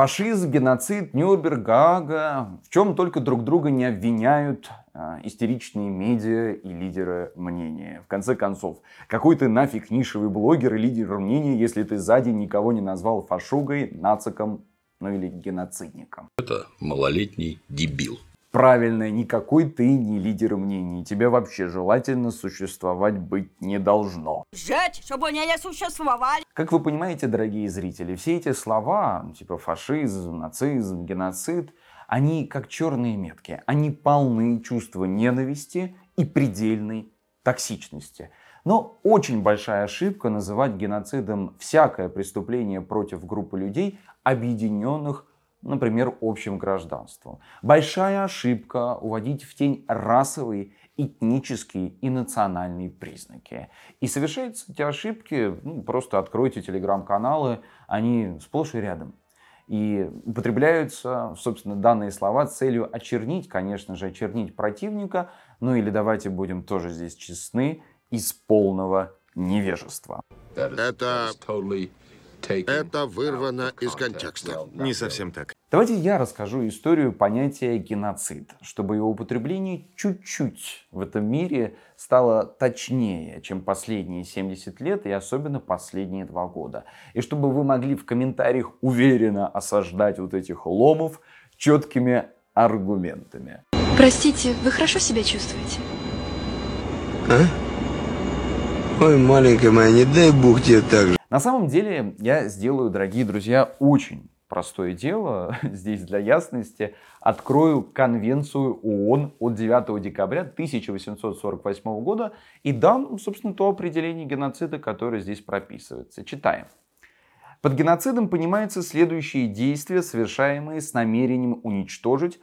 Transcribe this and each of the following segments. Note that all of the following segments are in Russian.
Фашизм, геноцид, Нюрнберг, Гага, в чем только друг друга не обвиняют а, истеричные медиа и лидеры мнения. В конце концов, какой ты нафиг нишевый блогер и лидер мнения, если ты сзади никого не назвал фашугой, нациком, ну или геноцидником. Это малолетний дебил. Правильно, никакой ты не лидер мнений. Тебе вообще желательно существовать быть не должно. Жить, чтобы они не существовали. Как вы понимаете, дорогие зрители, все эти слова, типа фашизм, нацизм, геноцид, они как черные метки. Они полны чувства ненависти и предельной токсичности. Но очень большая ошибка называть геноцидом всякое преступление против группы людей, объединенных например, общим гражданством. Большая ошибка уводить в тень расовые, этнические и национальные признаки. И совершаются эти ошибки, ну, просто откройте телеграм-каналы, они сплошь и рядом. И употребляются, собственно, данные слова с целью очернить, конечно же, очернить противника, ну или давайте будем тоже здесь честны, из полного невежества. Это это вырвано из контекста. Не совсем так. Давайте я расскажу историю понятия геноцид, чтобы его употребление чуть-чуть в этом мире стало точнее, чем последние 70 лет и особенно последние два года. И чтобы вы могли в комментариях уверенно осаждать вот этих ломов четкими аргументами. Простите, вы хорошо себя чувствуете? А? Ой, маленькая моя, не дай бог тебе так же. На самом деле я сделаю, дорогие друзья, очень простое дело, здесь для ясности, открою Конвенцию ООН от 9 декабря 1848 года и дам, собственно, то определение геноцида, которое здесь прописывается. Читаем. Под геноцидом понимаются следующие действия, совершаемые с намерением уничтожить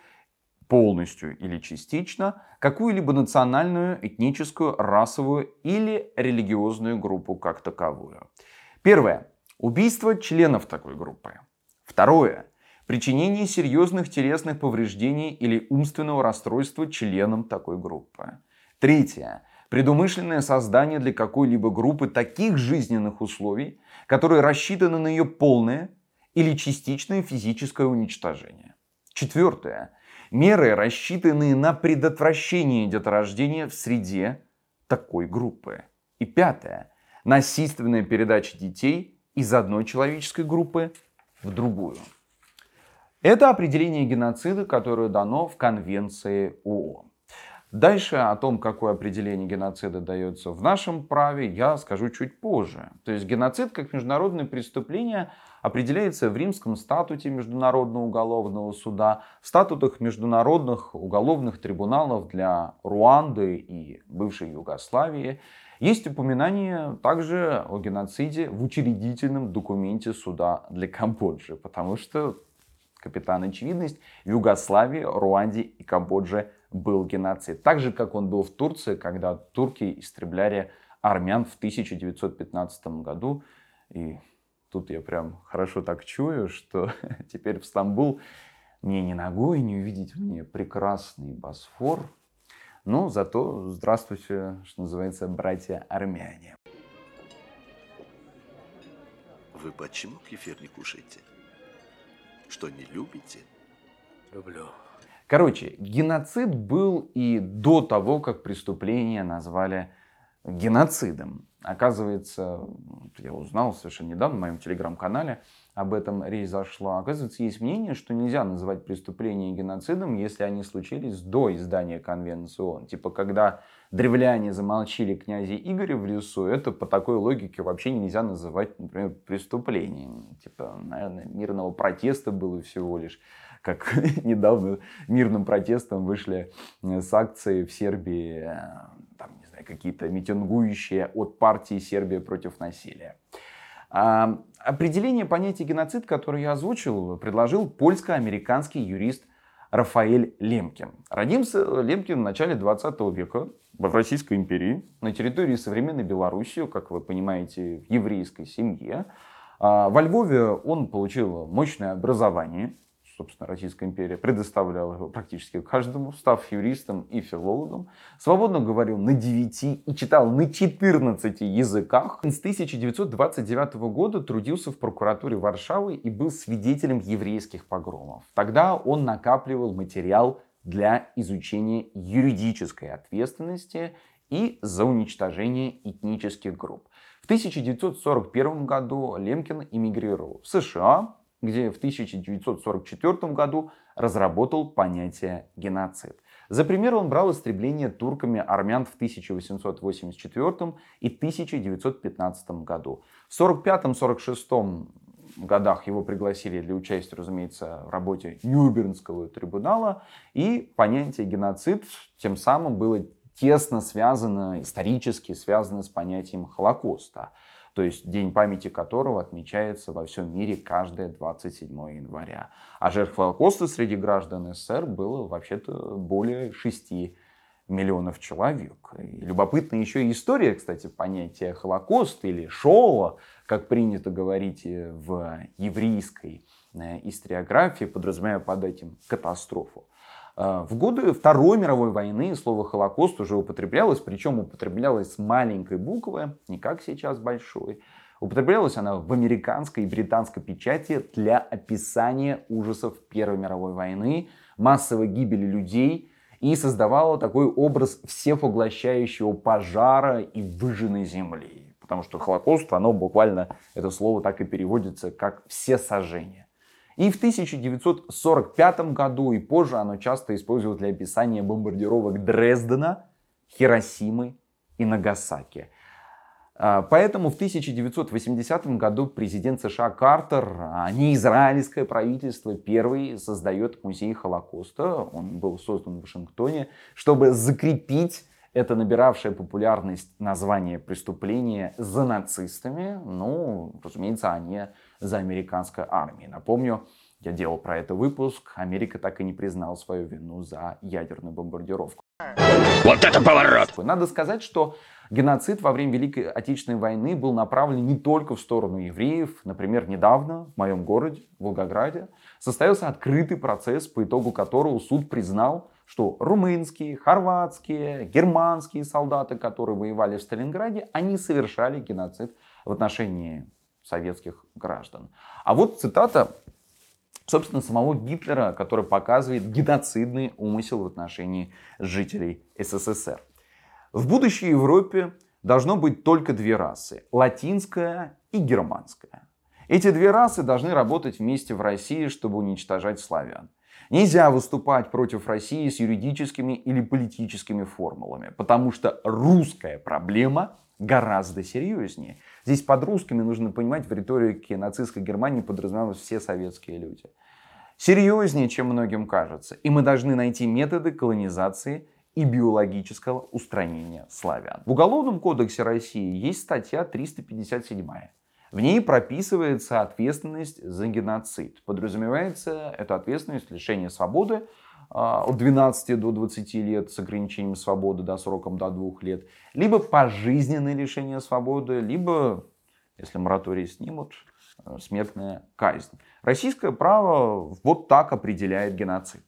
полностью или частично какую-либо национальную, этническую, расовую или религиозную группу как таковую. Первое. Убийство членов такой группы. Второе. Причинение серьезных телесных повреждений или умственного расстройства членам такой группы. Третье. Предумышленное создание для какой-либо группы таких жизненных условий, которые рассчитаны на ее полное или частичное физическое уничтожение. Четвертое. Меры, рассчитанные на предотвращение деторождения в среде такой группы. И пятое насильственная передача детей из одной человеческой группы в другую. Это определение геноцида, которое дано в Конвенции ООН. Дальше о том, какое определение геноцида дается в нашем праве, я скажу чуть позже. То есть геноцид как международное преступление определяется в Римском статуте Международного уголовного суда, в статутах международных уголовных трибуналов для Руанды и бывшей Югославии. Есть упоминание также о геноциде в учредительном документе суда для Камбоджи, потому что, капитан очевидность, в Югославии, Руанде и Камбодже был геноцид. Так же, как он был в Турции, когда турки истребляли армян в 1915 году. И тут я прям хорошо так чую, что теперь в Стамбул мне ни ногой не увидеть мне прекрасный Босфор, ну, зато здравствуйте, что называется, братья-армяне. Вы почему кефир не кушаете? Что, не любите? Люблю. Короче, геноцид был и до того, как преступление назвали геноцидом. Оказывается, я узнал совершенно недавно в моем телеграм-канале, об этом речь зашла. Оказывается, есть мнение, что нельзя называть преступления геноцидом, если они случились до издания Конвенции ООН. Типа, когда древляне замолчили князя Игоря в лесу, это по такой логике вообще нельзя называть, например, преступлением. Типа, наверное, мирного протеста было всего лишь. Как недавно мирным протестом вышли с акцией в Сербии, э, там, не знаю, какие-то митингующие от партии Сербия против насилия. А, определение понятия геноцид, которое я озвучил, предложил польско-американский юрист Рафаэль Лемкин. Родился Лемкин в начале 20 века в Российской империи, на территории современной Белоруссии, как вы понимаете, в еврейской семье. А, во Львове он получил мощное образование, собственно, Российская империя предоставляла его практически каждому, став юристом и филологом. Свободно говорил на 9 и читал на 14 языках. С 1929 года трудился в прокуратуре Варшавы и был свидетелем еврейских погромов. Тогда он накапливал материал для изучения юридической ответственности и за уничтожение этнических групп. В 1941 году Лемкин эмигрировал в США, где в 1944 году разработал понятие геноцид. За пример он брал истребление турками армян в 1884 и 1915 году. В 1945-1946 годах его пригласили для участия, разумеется, в работе Нюрнбергского трибунала, и понятие геноцид тем самым было тесно связано, исторически связано с понятием Холокоста то есть день памяти которого отмечается во всем мире каждое 27 января. А жертв Холокоста среди граждан СССР было вообще-то более 6 миллионов человек. И любопытная еще история, кстати, понятия Холокост или Шола, как принято говорить в еврейской э, историографии, подразумевая под этим катастрофу. Э, в годы Второй мировой войны слово «Холокост» уже употреблялось, причем употреблялось с маленькой буквы, не как сейчас большой. Употреблялась она в американской и британской печати для описания ужасов Первой мировой войны, массовой гибели людей и создавала такой образ всепоглощающего пожара и выжженной земли. Потому что Холокост, оно буквально, это слово так и переводится, как «все сожжения». И в 1945 году и позже оно часто используют для описания бомбардировок Дрездена, Хиросимы и Нагасаки. А, поэтому в 1980 году президент США Картер, а не израильское правительство, первый создает музей Холокоста. Он был создан в Вашингтоне, чтобы закрепить это набиравшее популярность название преступления за нацистами. Ну, разумеется, они за американской армией. Напомню, я делал про это выпуск. Америка так и не признала свою вину за ядерную бомбардировку. Вот это поворот! Надо сказать, что геноцид во время Великой Отечественной войны был направлен не только в сторону евреев. Например, недавно в моем городе, Волгограде, состоялся открытый процесс, по итогу которого суд признал, что румынские, хорватские, германские солдаты, которые воевали в Сталинграде, они совершали геноцид в отношении советских граждан. А вот цитата, собственно, самого Гитлера, который показывает геноцидный умысел в отношении жителей СССР. В будущей Европе должно быть только две расы – латинская и германская. Эти две расы должны работать вместе в России, чтобы уничтожать славян. Нельзя выступать против России с юридическими или политическими формулами, потому что русская проблема гораздо серьезнее. Здесь под русскими нужно понимать в риторике нацистской Германии подразумевалось все советские люди. Серьезнее, чем многим кажется. И мы должны найти методы колонизации и биологического устранения славян. В Уголовном кодексе России есть статья 357. В ней прописывается ответственность за геноцид. Подразумевается эта ответственность лишения свободы от 12 до 20 лет с ограничением свободы до сроком до 2 лет, либо пожизненное лишение свободы, либо, если мораторий снимут, э, смертная казнь. Российское право вот так определяет геноцид.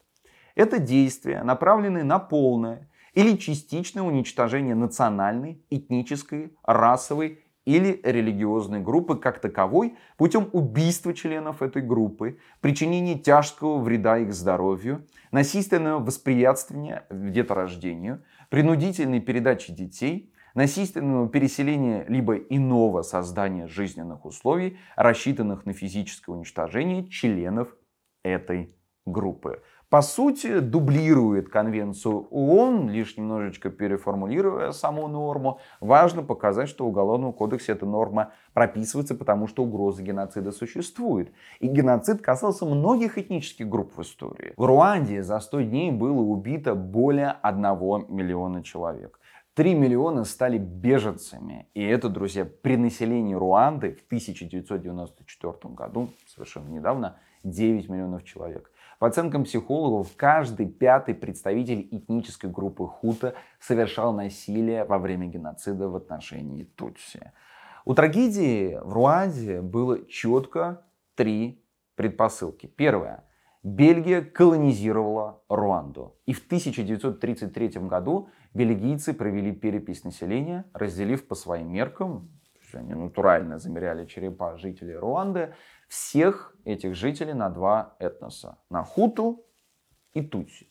Это действия, направленные на полное или частичное уничтожение национальной, этнической, расовой или религиозной группы как таковой путем убийства членов этой группы, причинения тяжкого вреда их здоровью, насильственного восприятствования деторождению, принудительной передачи детей, насильственного переселения либо иного создания жизненных условий, рассчитанных на физическое уничтожение членов этой группы по сути, дублирует конвенцию ООН, лишь немножечко переформулируя саму норму. Важно показать, что в Уголовном кодексе эта норма прописывается, потому что угроза геноцида существует. И геноцид касался многих этнических групп в истории. В Руанде за 100 дней было убито более 1 миллиона человек. 3 миллиона стали беженцами. И это, друзья, при населении Руанды в 1994 году, совершенно недавно, 9 миллионов человек. По оценкам психологов, каждый пятый представитель этнической группы хута совершал насилие во время геноцида в отношении Тутси. У трагедии в Руанде было четко три предпосылки. Первое. Бельгия колонизировала Руанду. И в 1933 году бельгийцы провели перепись населения, разделив по своим меркам, они натурально замеряли черепа жителей Руанды, всех этих жителей на два этноса. На хуту и тутси.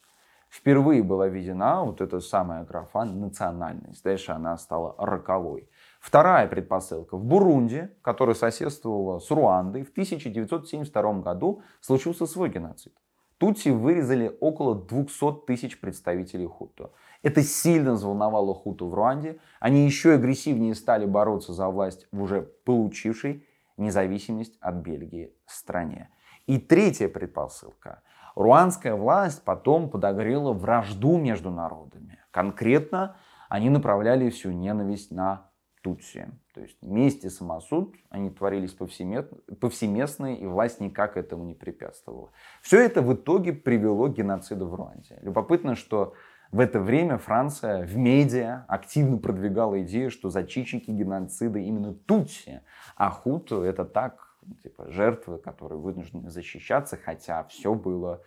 Впервые была введена вот эта самая графа национальность. Дальше она стала роковой. Вторая предпосылка. В Бурунде, которая соседствовала с Руандой, в 1972 году случился свой геноцид. Тутси вырезали около 200 тысяч представителей хуту. Это сильно взволновало хуту в Руанде. Они еще агрессивнее стали бороться за власть в уже получившей независимость от Бельгии стране. И третья предпосылка. Руанская власть потом подогрела вражду между народами. Конкретно они направляли всю ненависть на Тутси. То есть вместе самосуд, они творились повсеместно, и власть никак этому не препятствовала. Все это в итоге привело к геноциду в Руанде. Любопытно, что в это время Франция в медиа активно продвигала идею, что зачинщики геноцида именно Тутси, а Хуту это так, типа жертвы, которые вынуждены защищаться, хотя все было,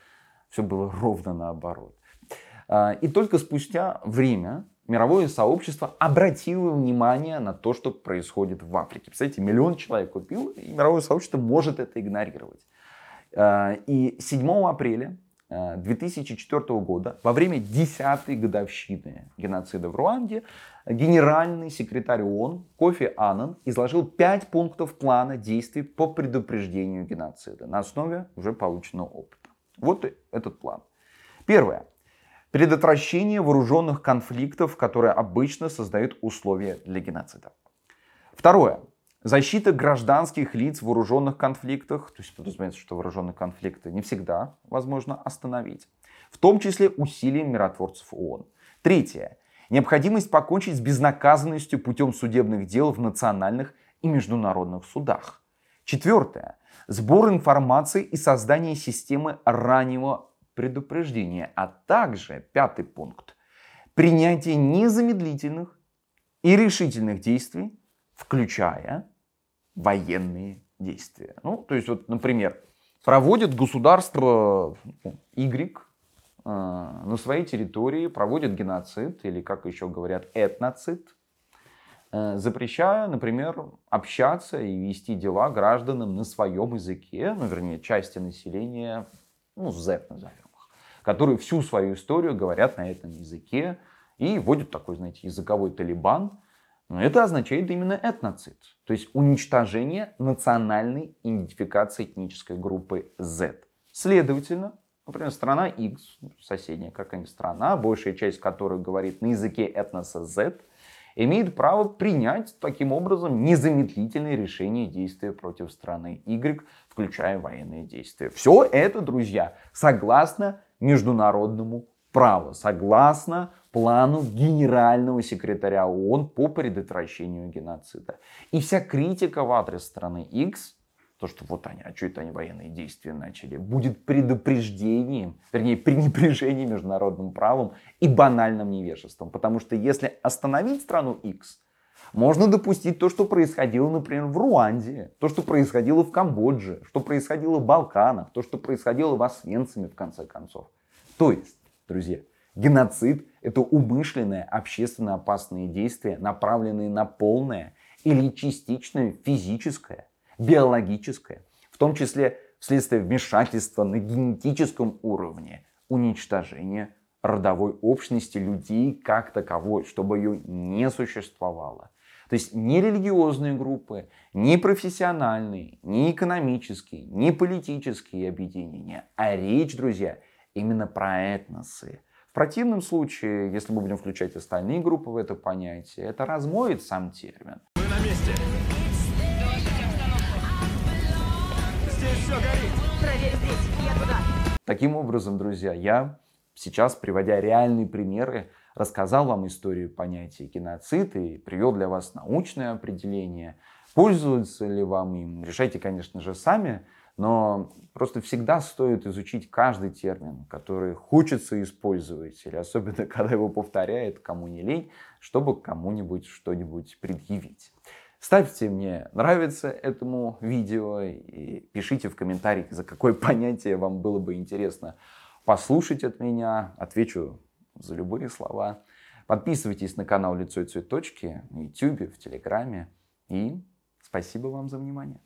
все было ровно наоборот. А, и только спустя время мировое сообщество обратило внимание на то, что происходит в Африке. Представляете, миллион человек купил, и мировое сообщество может это игнорировать. А, и 7 апреля 2004 а, года, во время 10-й годовщины геноцида в Руанде, генеральный секретарь ООН Кофи Аннан изложил 5 пунктов плана действий по предупреждению геноцида на основе уже полученного опыта. Вот этот план. Первое. Предотвращение вооруженных конфликтов, которые обычно создают условия для геноцида. Второе. Защита гражданских лиц в вооруженных конфликтах. То есть подразумевается, что вооруженные конфликты не всегда возможно остановить. В том числе усилием миротворцев ООН. Третье. Необходимость покончить с безнаказанностью путем судебных дел в национальных и международных судах. Четвертое. Сбор информации и создание системы раннего предупреждения, а также, пятый пункт, принятие незамедлительных и решительных действий, включая военные действия. Ну, то есть, вот, например, проводит государство ну, Y э, на своей территории, проводит геноцид, или, как еще говорят, этноцид, э, запрещая, например, общаться и вести дела гражданам на своем языке, ну, вернее, части населения ну, Z назовем их, которые всю свою историю говорят на этом языке и вводят такой, знаете, языковой талибан. Это означает именно этноцид, то есть уничтожение национальной идентификации этнической группы Z. Следовательно, например, страна X, соседняя какая-нибудь страна, большая часть которой говорит на языке этноса Z, имеет право принять таким образом незамедлительные решения действия против страны Y, включая военные действия. Все это, друзья, согласно международному праву, согласно плану генерального секретаря ООН по предотвращению геноцида. И вся критика в адрес страны X то, что вот они, а что это они военные действия начали, будет предупреждением, вернее, пренебрежением международным правом и банальным невежеством. Потому что если остановить страну X, можно допустить то, что происходило, например, в Руанде, то, что происходило в Камбодже, что происходило в Балканах, то, что происходило в Освенциме, в конце концов. То есть, друзья, геноцид – это умышленное общественно опасные действия, направленные на полное или частичное физическое биологическое, в том числе вследствие вмешательства на генетическом уровне, уничтожение родовой общности людей как таковой, чтобы ее не существовало. То есть ни религиозные группы, ни профессиональные, ни экономические, ни политические объединения, а речь, друзья, именно про этносы. В противном случае, если мы будем включать остальные группы в это понятие, это размоет сам термин. Мы на месте. все горит. Проверь здесь, я туда. Таким образом, друзья, я сейчас, приводя реальные примеры, рассказал вам историю понятия геноцид и привел для вас научное определение. Пользуются ли вам им, решайте, конечно же, сами, но просто всегда стоит изучить каждый термин, который хочется использовать, или особенно, когда его повторяет кому не лень, чтобы кому-нибудь что-нибудь предъявить. Ставьте мне нравится этому видео и пишите в комментариях, за какое понятие вам было бы интересно послушать от меня. Отвечу за любые слова. Подписывайтесь на канал Лицо и Цветочки на YouTube, в Телеграме. И спасибо вам за внимание.